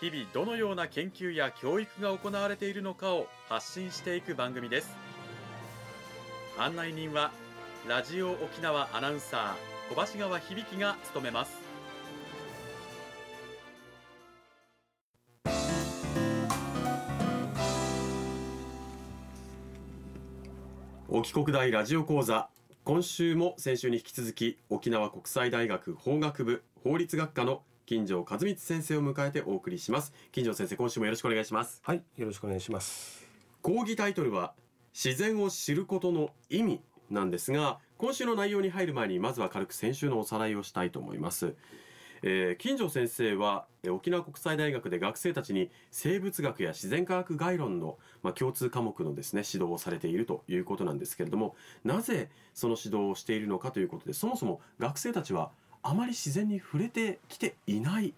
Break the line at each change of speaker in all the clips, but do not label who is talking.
日々どのような研究や教育が行われているのかを発信していく番組です。案内人はラジオ沖縄アナウンサー小橋川響が務めます。沖国大ラジオ講座。今週も先週に引き続き沖縄国際大学法学部法律学科の金城和光先生を迎えてお送りします。金城先生今週もよろしくお願いします。
はいよろしくお願いします。
講義タイトルは自然を知ることの意味なんですが今週の内容に入る前にまずは軽く先週のおさらいをしたいと思います。えー、金城先生は沖縄国際大学で学生たちに生物学や自然科学概論の、まあ、共通科目のですね指導をされているということなんですけれどもなぜその指導をしているのかということでそもそも学生たちはあまり自然に触れてきていない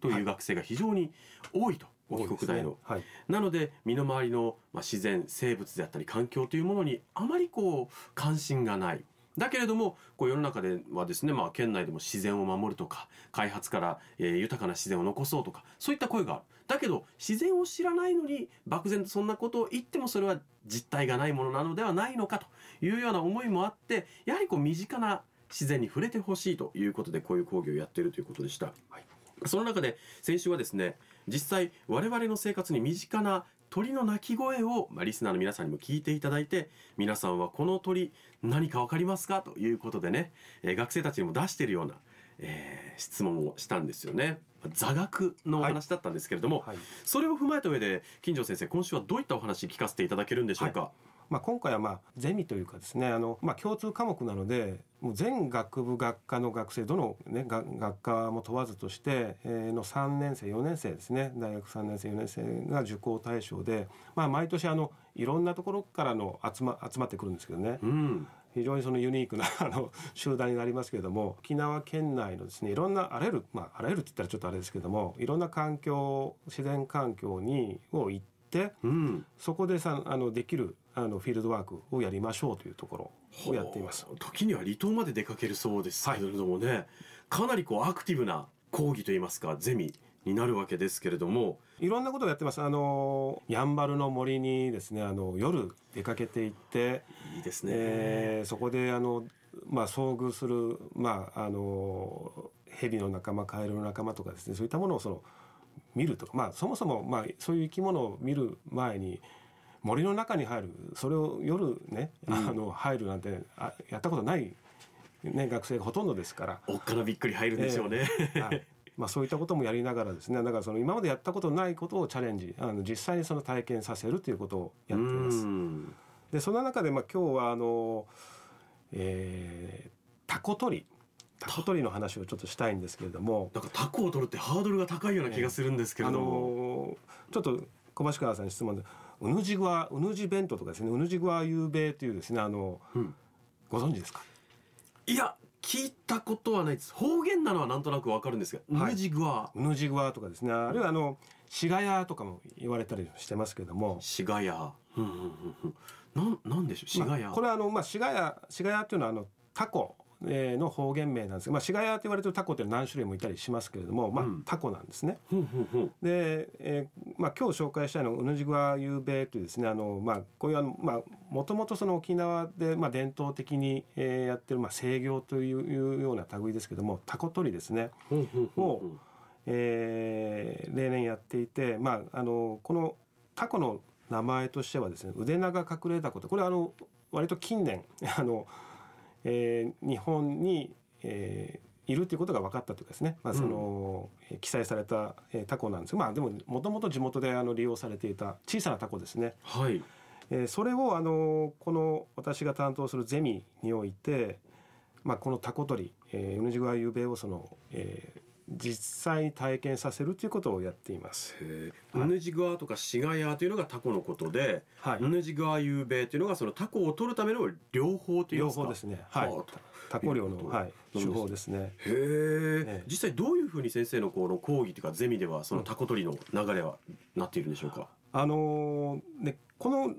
という学生が非常に多いと。沖国大の、ね。はい、なので身の回りの、まあ、自然生物であったり環境というものにあまりこう関心がない。だけれどもこう世の中ではですね、まあ、県内でも自然を守るとか開発から、えー、豊かな自然を残そうとかそういった声がある。だけど自然を知らないのに漠然とそんなことを言ってもそれは実体がないものなのではないのかというような思いもあってやはりこう身近な自然に触れてほしいということでこういう講義をやっているということでした。はい。その中で先週はですね実際我々の生活に身近な鳥の鳴き声を、まあ、リスナーの皆さんにも聞いていただいて皆さんはこの鳥何か分かりますかということでね、えー、学生たちにも出しているような、えー、質問をしたんですよね。座学のお話だったんですけれども、はい。はい、それを踏まえた上で金城先生今週はどういったお話聞かせていただけるんでしょうか、はい
まあ、今回はまあゼミというかですねあの、まあ、共通科目なのでもう全学部学科の学生どの、ね、学科も問わずとして、えー、の3年生4年生ですね大学3年生4年生が受講対象で、まあ、毎年あのいろんなところからの集ま集まってくるんですけどね。うん非常にそのユニークな あの集団になりますけれども沖縄県内のですねいろんなあらゆるまああらゆるって言ったらちょっとあれですけどもいろんな環境自然環境にを行って、うん、そこでさあのできるあのフィールドワークをやりましょうというところをやっています。
時には離島まで出かけるそうですけれどもね、はい、かなりこうアクティブな講義といいますかゼミになるわけですけれども。
いろんなことをやってます。あのやんばるの森にですねあの夜出かけていって
いいですね、
えー、そこであのまあ遭遇するまああの蛇の仲間カエルの仲間とかですねそういったものをその見るとかまあそもそもまあそういう生き物を見る前に森の中に入るそれを夜ね、あの入るなんてあやったことない、ね、学生がほとんどですから。
おっかなびっくり入るんでしょうね、えー、はい。
まあ、そういったこともやりながらですね。だからその今までやったことないことをチャレンジ。あの実際にその体験させるということをやっています。でその中でまあ今日はあの、えー、タコ取り。タコ取りの話をちょっとしたいんですけれども。
なんかタコを取るってハードルが高いような気がするんですけれども、
えー、ちょっと小橋川さんに質問でうぬじぐわうぬじ弁当とかですね。うぬじぐわゆうべいというですねあの、うん、ご存知ですか？
いや聞いたことはないです。方言なのはなんとなくわかるんですが、うぬじぐわ
うぬじぐわとかですね。あるいはあのしがやとかも言われたりしてますけども。
しがや。うんうんうん。なんなんでしょう？しがや、
まあ、これはあのまあしがやしがやっていうのはあのタコえー、の方言名なんですが、まあ、シガヤと言われてるタコって何種類もいたりしますけれども、まあ、タコなんですね。で、えーまあ、今日紹介したいのはウヌジグワユーベというですねあの、まあ、こういうあの、まあ、もともとその沖縄で、まあ、伝統的に、えー、やってる、まあ、制御というような類ですけどもタコ取りですね。を、えー、例年やっていて、まあ、あのこのタコの名前としてはですね腕長隠れタコとこれはあの割と近年 あのえー、日本に、えー、いるということが分かったというかですね、まあその、うん、記載された、えー、タコなんです。まあでももともと地元であの利用されていた小さなタコですね。
はい。
えー、それをあのこの私が担当するゼミにおいて、まあ、このタコ取り、えー、ウヌジグアユベをその、えー、実際に体験させるということをやっています。
ヌネジガーとかシガヤというのがタコのことで、
はい。
ヌネジガーユーベイというのがそのタコを取るための療法といい
両方ですね。はい。
は。
タコ漁の、はい、手法ですね。
へえ。
ええ。
実際どういうふうに先生のこの講義というかゼミではそのタコ取りの流れはなっているんでしょうか、
あのーねこの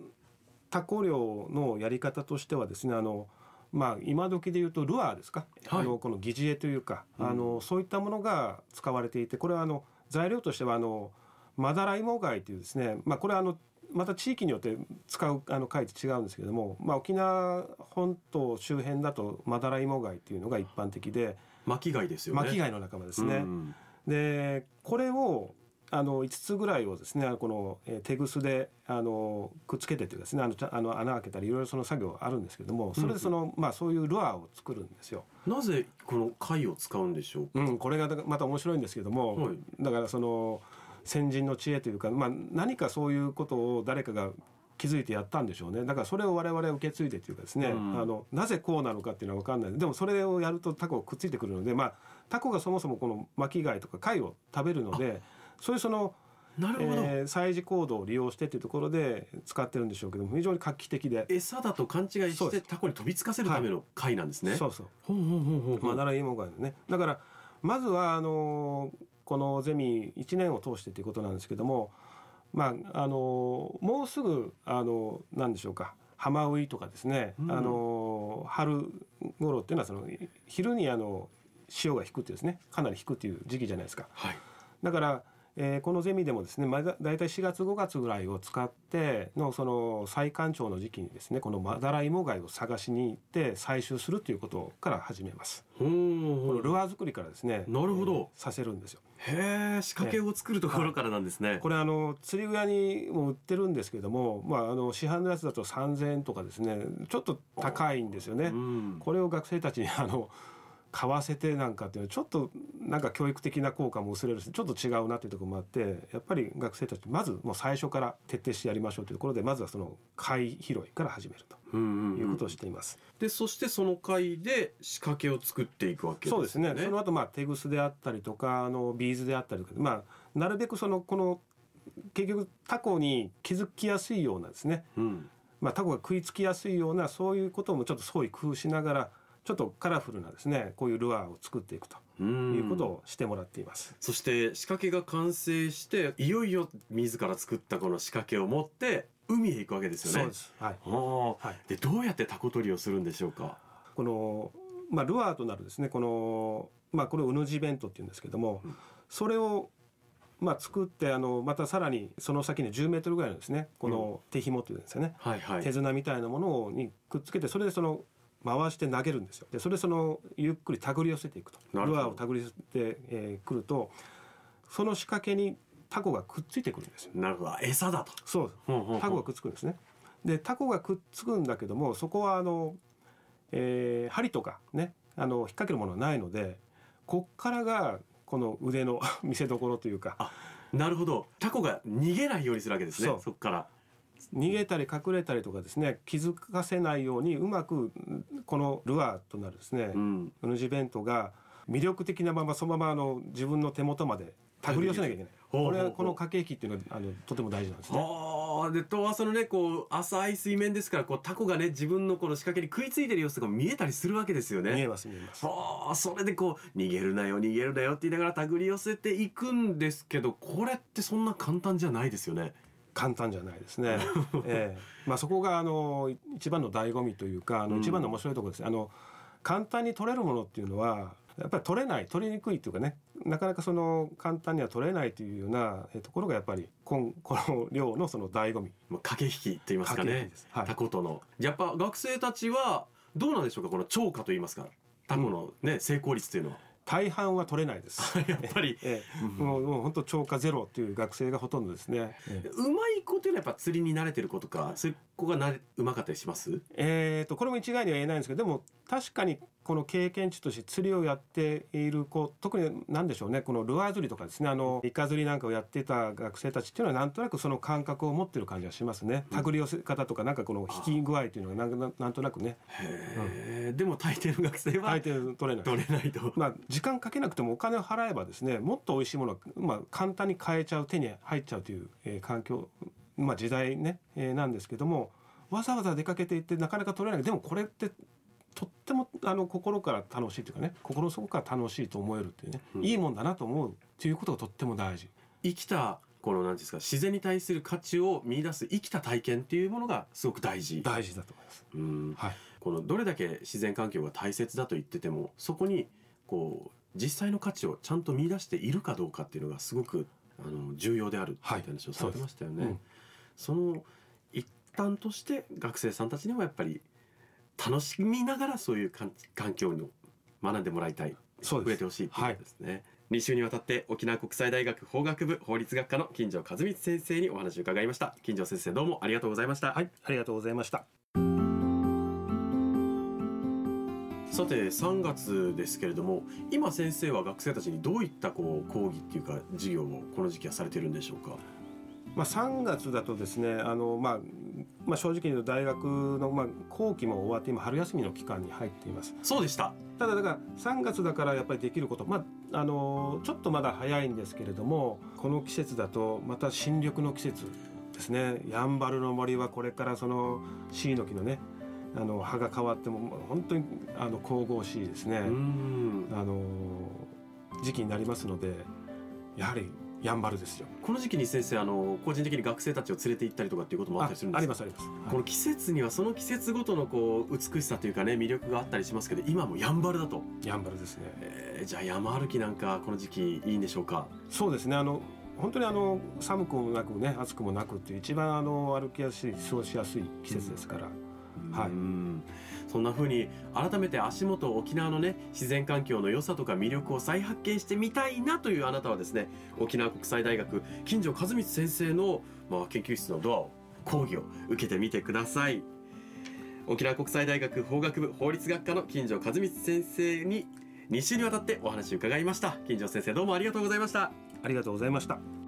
タコ漁のやり方としてはですねあのまあ今時で言うとルアーですか、
はい。
あのこの疑似餌というか、
うん。
あのそういったものが使われていてこれはあの材料としてはあのマダライモ貝というですねまあこれはあのまた地域によって使うあの貝って違うんですけれども、まあ、沖縄本島周辺だとマダライモ貝っていうのが一般的で
巻き貝ですよね。
巻き貝の仲間ですね。
うん。
でこれをあの5つぐらいをですねこのえー手ぐすであのくっつけてというかですねあのあの穴開けたりいろいろその作業あるんですけどもそれでその、まあそういうルアーを作るんですよ。
なぜこの貝を使うんでしょうか、
うん、これがまた面白いんですけども、
はい。
だからその先人の知恵というか、まあ、何かそういうことを誰かが気づいてやったんでしょうね。だからそれを我々は受け継いでというかですね、
うん。
あのなぜこうなのかっていうのは分かんない。でもそれをやるとタコがくっついてくるので、まあ、タコがそもそもこの巻き貝とか貝を食べるのでそういうその、
なるほど、
えー催事行動を利用してというところで使ってるんでしょうけども非常に画期的で。
餌だと勘違いしてタコに飛びつかせるための貝なんですね、
そうそう。
ほうほうほうほうほう。
マダライモガイのね。だからまずはあのこのゼミ1年を通してということなんですけどもまああのもうすぐあのなんでしょうか。浜ウイとかですね、
うん。
あの春頃っていうのはその昼にあの潮が引くっていうですね。かなり引くっていう時期じゃないですか。
はい。
だから、えーこのゼミでもですね、まあ、だだいたい4月5月ぐらいを使ってのその再干潮の時期にですねこのマダライモ貝を探しに行って採集するということから始めます。このルアー作りからですね
なるほど。
えーさせるんですよ。
へえ仕掛けを作るところからなんですね、
これあの釣り具屋にも売ってるんですけども、まあ、あの市販のやつだと3,000円とかですねちょっと高いんですよね。
うん。
これを学生たちにあの買わせてなんかっていうのはちょっとなんか教育的な効果も薄れるしちょっと違うなっていうところもあってやっぱり学生たちまずもう最初から徹底してやりましょうというところでまずはその貝拾いから始めるといううんことをしています。
でそしてその貝で仕掛けを作っていくわけですね
そうですね。その後まあ手ぐすであったりとかあのビーズであったりとか、まあなるべくそのこの結局タコに気づきやすいようなですね。
うん
まあタコが食いつきやすいようなそういうこともちょっと創意工夫しながらちょっとカラフルなですねこういうルアーを作っていくと
うん
いうことをしてもらっています。
そして仕掛けが完成していよいよ自ら作ったこの仕掛けを持って海へ行くわけですよね
そうです。はい。
は
い。
でどうやってタコ取りをするんでしょうか？
このまあルアーとなるですねこのまあこれをうぬじ弁当っていうんですけども、
うん
それをまあ作ってあのまたさらにその先に10メートルぐらいのですねこの手紐というんですよね、
はいはい
手綱みたいなものにくっつけてそれでその回して投げるんですよ。でそれでそのゆっくり手繰り寄せていくと。ルアーを手繰り寄せてく、えー、くるとその仕掛けにタコがくっついてくるんですよ。
なるほど。餌だと。
そう。
ほうほうほう
タコがくっつくんですね。でタコがくっつくんだけどもそこはあの、えー針とかねあの引っ掛けるものはないのでこっからがこの腕の 見せ所というか。
あなるほど。タコが逃げないようにするわけですね。
そう。
そこから
逃げたり隠れたりとかですね気づかせないようにうまくこのルアーとなるですね、
うん
うぬじ弁当が魅力的なままそのままあの自分の手元まで手繰り寄せなきゃいけない。これはこの駆け引きっていうのはあのとても大事なんですね。
ああでとはそのねこう浅い水面ですからこうタコがね自分のこの仕掛けに食いついてる様子とか見えたりするわけですよね
見えます見えます。
ああそれでこう逃げるなよ逃げるなよって言いながら手繰り寄せていくんですけどこれってそんな簡単じゃないですよね。
簡単じゃないですね。ええ。まあそこがあの一番の醍醐味というかあ
うん。
の一番の面白いところです。あの簡単に取れるものっていうのはやっぱり取れない取りにくいというかねなかなかその簡単には取れないというようなえところがやっぱりこん この漁のその醍醐味。
まあ駆け引きと言いますかね。
はい。
タコとの。やっぱ学生たちはどうなんでしょうかこの超過と言いますか。タコのね、成功率というのは
大半は取れないです。
やっぱり
ええ、もうもう本当超過ゼロという学生がほとんどですね。ええ
うまい子というのはやっぱ釣りに慣れてる子とかそういう子がなれうまかったりします？
えー、とこれも一概には言えないんですけどでも確かにこの経験値として釣りをやっている子特に何でしょうねこのルアー釣りとかですねあのイカ釣りなんかをやってた学生たちっていうのはなんとなくその感覚を持ってる感じがしますね。手繰り寄せ方とかなんかこの引き具合というのがなんなんとなくね。
へえ、でも大抵の学生は
相手取れない。
取れないと。
まあ時間かけなくてもお金を払えばですねもっと美味しいものが、まあ、簡単に買えちゃう手に入っちゃうという、えー環境まあ時代ね、えーなんですけどもわざわざ出かけていってなかなか取れない。でもこれってとってもあの心から楽しいというかね心の底から楽しいと思えるっていうね、
うん。
いいもんだなと思うっていうことがとっても大事。
生きたこの何ですか自然に対する価値を見出す生きた体験っていうものがすごく大事。
大事だと思います。
うん。
はい、
このどれだけ自然環境が大切だと言っててもそこにこう実際の価値をちゃんと見出しているかどうかっていうのがすごくあの重要であるって
はい
いう話をされてましたよね。
うん
その一端として学生さんたちにもやっぱり楽しみながらそういう環環境に学んでもらいたい
そうです
触れてほしいっていうことですね。2週にわたって沖縄国際大学法学部法律学科の金城和光先生にお話を伺いました。金城先生どうもありがとうございました、
はい、ありがとうございました。
さて3月ですけれども今先生は学生たちにどういったこう講義っていうか授業をこの時期はされてるんでしょうか？
まあ、3月だとですねあの、まあまあ、正直に言うと大学の、まあ、後期も終わって今春休みの期間に入っています。
そうでした。
ただだから3月だからやっぱりできること、まあ、あのちょっとまだ早いんですけれどもこの季節だとまた新緑の季節ですね。やんばるの森はこれからそのシイの木のねあの葉が変わっても本当にあの神々しいですね、
うん。
あの時期になりますのでやはりやんばるですよ。
この時期に先生あの個人的に学生たちを連れて行ったりとかっていうこともあったりするんですか？
ありますあります、はい
この季節にはその季節ごとのこう美しさというかね魅力があったりしますけど今もやんばるだと、
やんばるですね。
えーじゃあ山歩きなんかこの時期いいんでしょうか？
そうですね。あの本当にあの寒くもなくね暑くもなくっていう一番あの歩きやすい過ごしやすい季節ですから、はい。
うん。そんな風に改めて足元沖縄のね自然環境の良さとか魅力を再発見してみたいなというあなたはですね沖縄国際大学金城和光先生の、まあ、研究室のドアを講義を受けてみてください。沖縄国際大学法学部法律学科の金城和光先生に2週にわたってお話を伺いました。金城先生どうもありがとうございました。
ありがとうございました